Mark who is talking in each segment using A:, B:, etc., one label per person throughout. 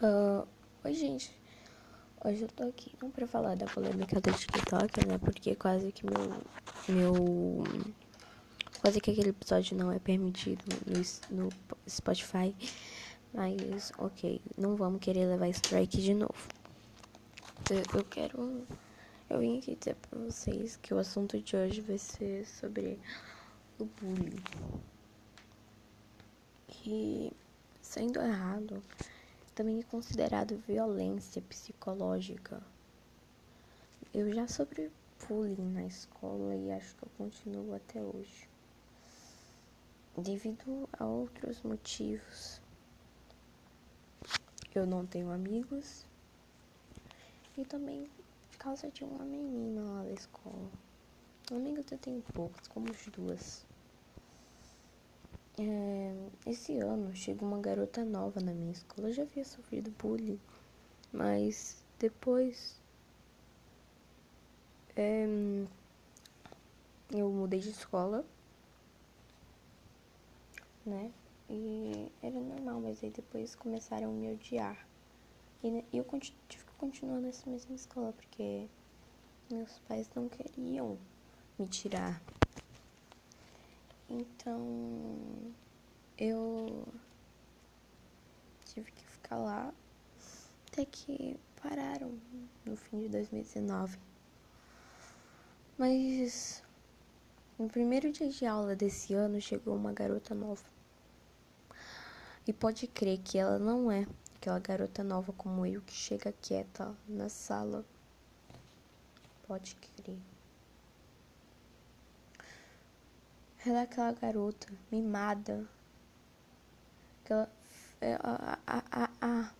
A: Uh, oi, gente. Hoje eu tô aqui não pra falar da polêmica do TikTok, né? Porque quase que meu. meu quase que aquele episódio não é permitido no, no Spotify. Mas, ok, não vamos querer levar strike de novo. Eu, eu quero. Eu vim aqui dizer pra vocês que o assunto de hoje vai ser sobre o bullying. Que, sendo errado, também é considerado violência psicológica. Eu já sofri bullying na escola e acho que eu continuo até hoje. Devido a outros motivos. Eu não tenho amigos. E também por causa de uma menina lá da escola. Amigos eu tenho poucos, como as duas. É, esse ano chegou uma garota nova na minha escola. Eu já havia sofrido bullying, mas depois é, eu mudei de escola, né? E era normal, mas aí depois começaram a me odiar. E eu tive que continuar nessa mesma escola, porque meus pais não queriam me tirar então eu tive que ficar lá até que pararam no fim de 2019. Mas no primeiro dia de aula desse ano chegou uma garota nova. E pode crer que ela não é aquela garota nova como eu que chega quieta na sala. Pode crer. Ela é aquela garota mimada. Aquela. É, a, a, a, a,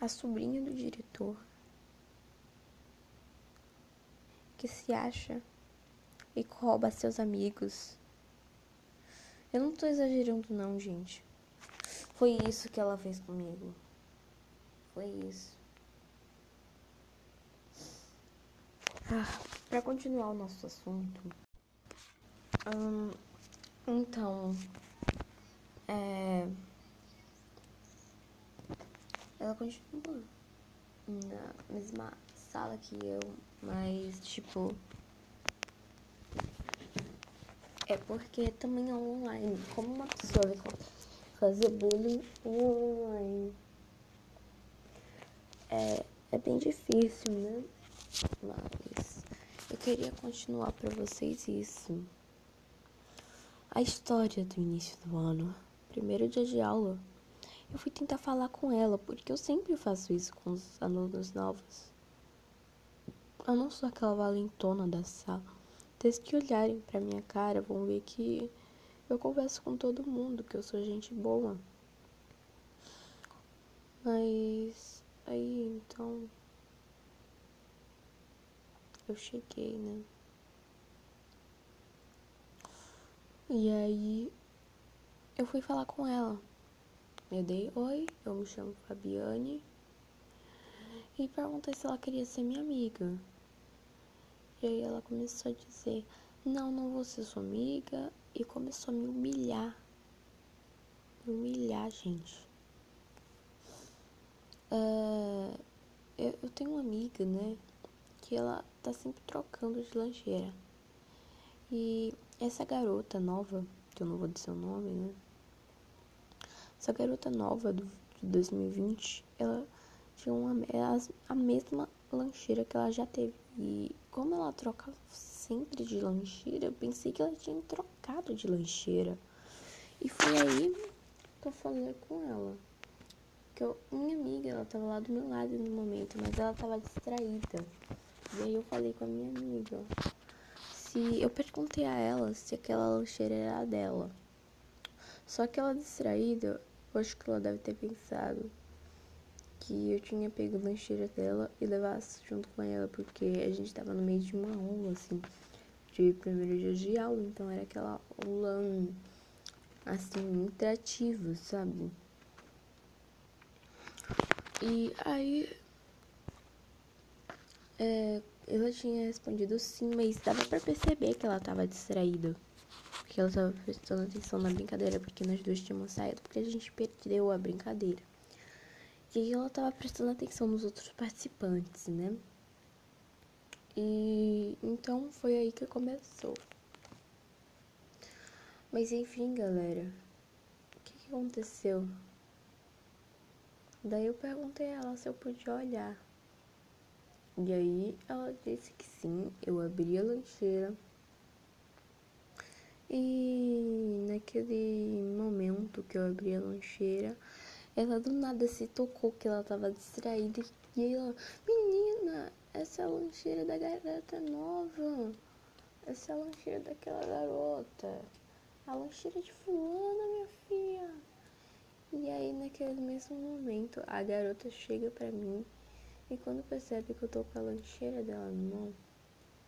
A: a sobrinha do diretor. Que se acha e rouba seus amigos. Eu não tô exagerando, não, gente. Foi isso que ela fez comigo. Foi isso. Ah, para continuar o nosso assunto. Então, é, ela continua na mesma sala que eu, mas tipo é porque também é online. Como uma pessoa vai fazer bullying online? É, é bem difícil, né? Mas eu queria continuar para vocês isso a história do início do ano, primeiro dia de aula. Eu fui tentar falar com ela, porque eu sempre faço isso com os alunos novos. Eu não sou aquela valentona da sala. Desde que olharem pra minha cara, vão ver que eu converso com todo mundo, que eu sou gente boa. Mas aí então eu cheguei, né? E aí eu fui falar com ela. Eu dei oi, eu me chamo Fabiane. E perguntei se ela queria ser minha amiga. E aí ela começou a dizer, não, não vou ser sua amiga. E começou a me humilhar. Me humilhar, gente. Uh, eu, eu tenho uma amiga, né? Que ela tá sempre trocando de lancheira. E essa garota nova, que eu não vou dizer o nome, né? Essa garota nova do, de 2020, ela tinha uma, a mesma lancheira que ela já teve. E como ela troca sempre de lancheira, eu pensei que ela tinha trocado de lancheira. E foi aí que eu falei com ela. Que eu, minha amiga, ela tava lá do meu lado no momento, mas ela tava distraída. E aí eu falei com a minha amiga se eu perguntei a ela se aquela lancheira era dela. Só que ela distraída, eu acho que ela deve ter pensado que eu tinha pego a lancheira dela e levasse junto com ela, porque a gente tava no meio de uma aula, assim, de primeiro dia de aula, então era aquela aula, assim, interativa, sabe? E aí, é, ela tinha respondido sim, mas dava para perceber que ela estava distraída. Porque ela estava prestando atenção na brincadeira, porque nós duas tínhamos saído, porque a gente perdeu a brincadeira. E ela tava prestando atenção nos outros participantes, né? E então foi aí que começou. Mas enfim, galera, o que, que aconteceu? Daí eu perguntei a ela se eu podia olhar. E aí ela disse que sim, eu abri a lancheira. E naquele momento que eu abri a lancheira, ela do nada se tocou que ela tava distraída. E ela, menina, essa é a lancheira da garota nova. Essa é a lancheira daquela garota. A lancheira de fulana, minha filha. E aí naquele mesmo momento a garota chega pra mim e quando percebe que eu tô com a lancheira dela na mão,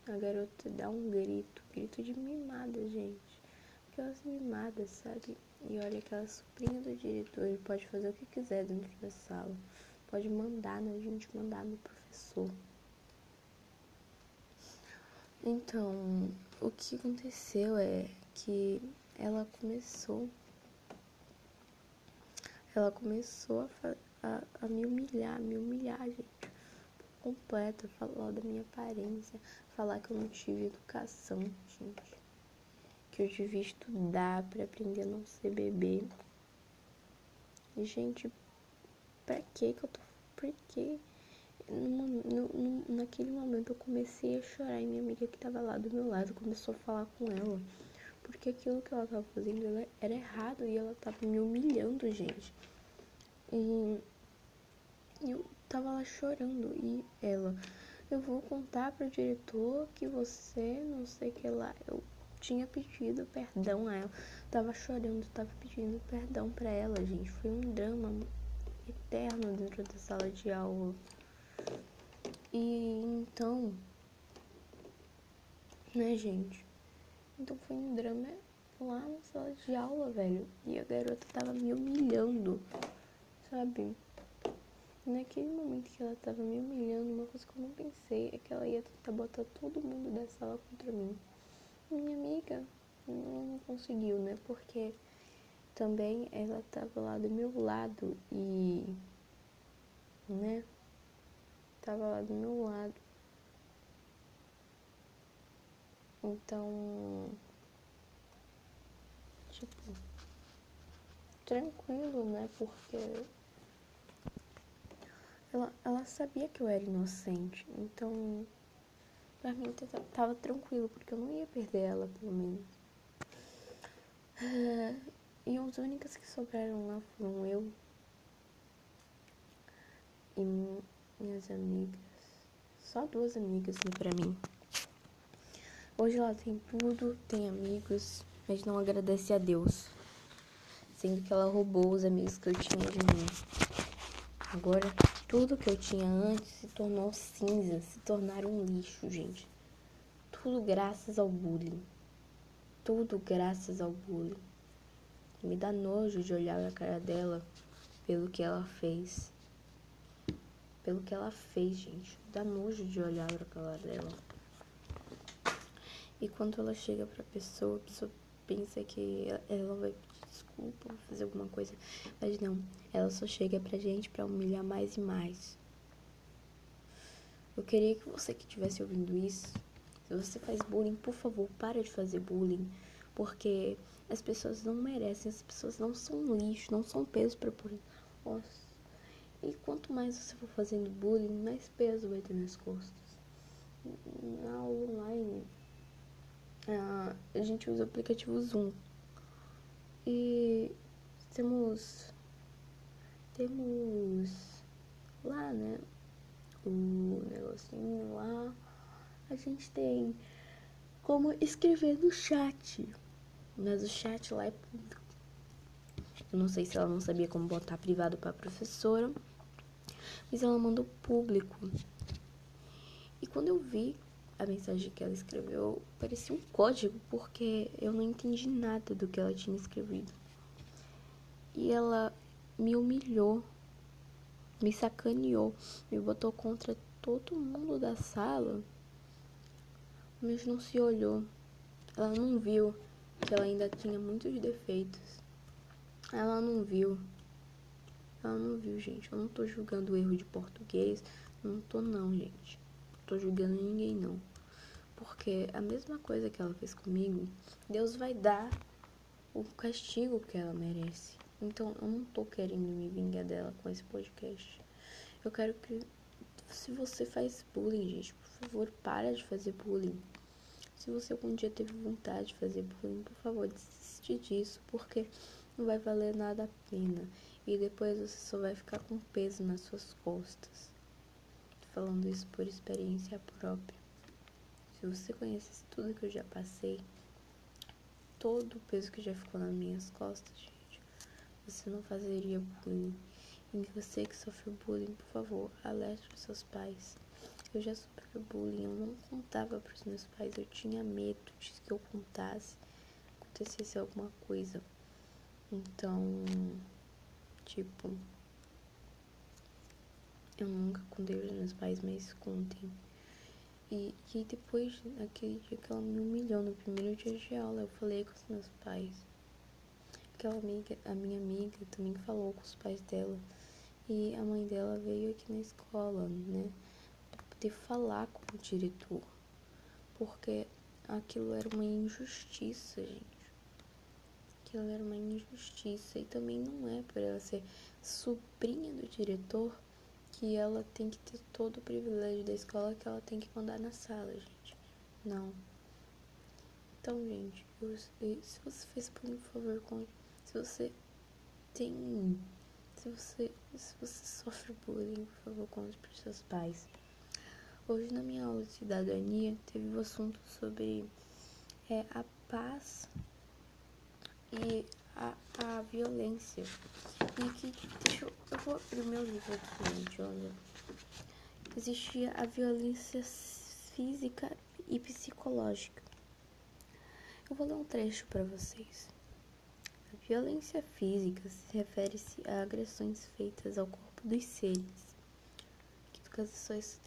A: a garota dá um grito, grito de mimada, gente. Aquelas mimadas, sabe? E olha aquela sobrinha do diretor, ele pode fazer o que quiser dentro da sala. Pode mandar na gente, mandar no professor. Então, o que aconteceu é que ela começou ela começou a, a, a me humilhar, me humilhar, gente, completo, falar da minha aparência, falar que eu não tive educação, gente que eu devia estudar para aprender a não ser bebê. E, gente, pra que que eu tô. Por que? No, no, naquele momento eu comecei a chorar e minha amiga que tava lá do meu lado começou a falar com ela. Porque aquilo que ela tava fazendo era errado e ela tava me humilhando, gente. E eu tava lá chorando e ela, eu vou contar pro diretor que você não sei que lá. Eu tinha pedido perdão a ela. Tava chorando, tava pedindo perdão para ela, gente. Foi um drama eterno dentro da sala de aula. E então, né, gente? Então foi um drama lá na sala de aula, velho. E a garota tava me humilhando, sabe? Naquele momento que ela tava me humilhando, uma coisa que eu não pensei é que ela ia tentar botar todo mundo da sala contra mim. Minha amiga não conseguiu, né? Porque também ela tava lá do meu lado e, né? Tava lá do meu lado. Então, tipo, tranquilo, né? Porque ela, ela sabia que eu era inocente. Então, Pra mim tava tranquilo, porque eu não ia perder ela, pelo menos. Uh, e as únicas que sobraram lá foram eu e minhas amigas. Só duas amigas né, pra mim. Hoje ela tem tudo, tem amigos, mas não agradece a Deus. Sendo que ela roubou os amigos que eu tinha de mim. Agora tudo que eu tinha antes se tornou cinza, se tornaram um lixo, gente. Tudo graças ao bullying. Tudo graças ao bullying. Me dá nojo de olhar a cara dela pelo que ela fez. Pelo que ela fez, gente. Me dá nojo de olhar a cara dela. E quando ela chega pra pessoa, a pessoa pensa que ela vai desculpa, vou fazer alguma coisa. Mas não, ela só chega pra gente pra humilhar mais e mais. Eu queria que você que estivesse ouvindo isso, se você faz bullying, por favor, para de fazer bullying. Porque as pessoas não merecem, as pessoas não são lixo, não são peso pra. Nossa. E quanto mais você for fazendo bullying, mais peso vai ter nas costas. Na online, a gente usa o aplicativo Zoom. Temos temos lá, né? O negocinho lá. A gente tem como escrever no chat. Mas o chat lá é público. Eu não sei se ela não sabia como botar privado para professora. Mas ela mandou público. E quando eu vi a mensagem que ela escreveu parecia um código, porque eu não entendi nada do que ela tinha escrevido. E ela me humilhou, me sacaneou, me botou contra todo mundo da sala, mas não se olhou. Ela não viu que ela ainda tinha muitos defeitos. Ela não viu. ela não viu, gente. Eu não tô julgando o erro de português. Não tô, não, gente. Não tô julgando ninguém, não. Porque a mesma coisa que ela fez comigo, Deus vai dar o castigo que ela merece. Então, eu não tô querendo me vingar dela com esse podcast. Eu quero que. Se você faz bullying, gente, por favor, para de fazer bullying. Se você algum dia teve vontade de fazer bullying, por favor, desiste disso, porque não vai valer nada a pena. E depois você só vai ficar com peso nas suas costas. Tô falando isso por experiência própria. Se você conhecesse tudo que eu já passei, todo o peso que já ficou nas minhas costas, você não fazeria bullying. E você que sofreu bullying, por favor, alerte os seus pais. Eu já sofri bullying, eu não contava para os meus pais, eu tinha medo de que eu contasse, acontecesse alguma coisa. Então, tipo, eu nunca contei para os meus pais, mas contem. E, e depois, naquele dia que ela me humilhou no primeiro dia de aula, eu falei com os meus pais. Aquela amiga, a minha amiga também falou com os pais dela. E a mãe dela veio aqui na escola, né? Pra poder falar com o diretor. Porque aquilo era uma injustiça, gente. Aquilo era uma injustiça. E também não é por ela ser sobrinha do diretor que ela tem que ter todo o privilégio da escola que ela tem que mandar na sala, gente. Não. Então, gente, eu, se você fez por favor, conte. Se você tem. Se você, se você sofre bullying, por favor, conte para seus pais. Hoje, na minha aula de cidadania, teve o um assunto sobre é, a paz e a, a violência. E que, deixa eu, eu vou abrir meu livro aqui, gente, olha. Existia a violência física e psicológica. Eu vou ler um trecho para vocês. Violência física se refere-se a agressões feitas ao corpo dos seres. Caso é só esse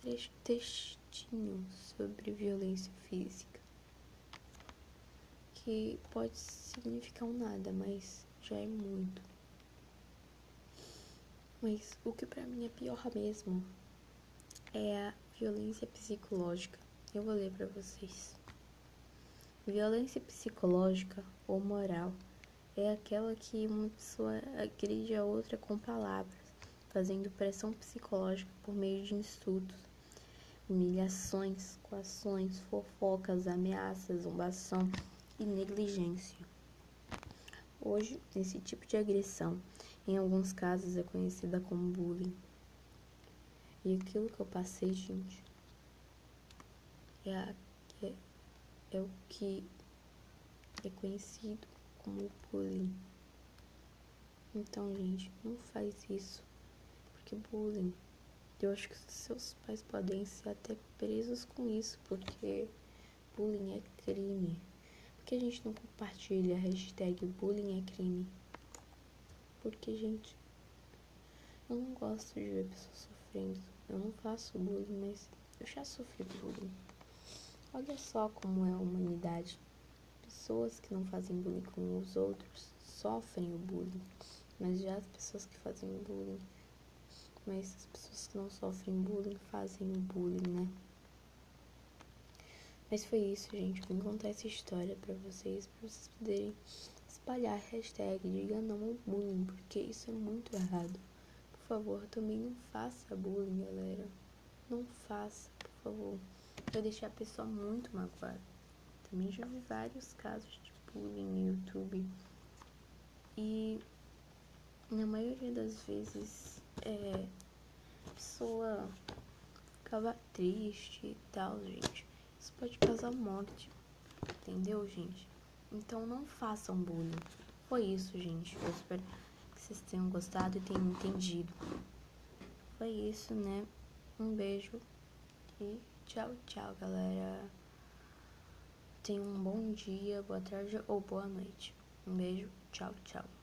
A: textinho sobre violência física que pode significar um nada, mas já é muito. Mas o que para mim é pior mesmo é a violência psicológica. Eu vou ler para vocês. Violência psicológica ou moral é aquela que uma pessoa agride a outra com palavras, fazendo pressão psicológica por meio de insultos, humilhações, coações, fofocas, ameaças, zombação e negligência. Hoje, esse tipo de agressão, em alguns casos, é conhecida como bullying. E aquilo que eu passei, gente, é, a, é, é o que é conhecido como bullying. Então, gente, não faz isso. Porque bullying, eu acho que seus pais podem ser até presos com isso, porque bullying é crime que a gente não compartilha a hashtag bullying é crime? Porque, gente, eu não gosto de ver pessoas sofrendo. Eu não faço bullying, mas eu já sofri bullying. Olha só como é a humanidade. Pessoas que não fazem bullying com os outros sofrem o bullying. Mas já as pessoas que fazem bullying. Mas as pessoas que não sofrem bullying fazem o bullying, né? Mas foi isso, gente. Vim contar essa história pra vocês, pra vocês poderem espalhar a hashtag Diga Não ao Bullying, porque isso é muito errado. Por favor, também não faça bullying, galera. Não faça, por favor. Vai deixar a pessoa muito magoada. Também já vi vários casos de bullying no YouTube. E na maioria das vezes é, a pessoa ficava triste e tal, gente. Isso pode causar morte. Entendeu, gente? Então não façam bullying. Foi isso, gente. Eu espero que vocês tenham gostado e tenham entendido. Foi isso, né? Um beijo e tchau, tchau, galera. Tenham um bom dia, boa tarde ou boa noite. Um beijo, tchau, tchau.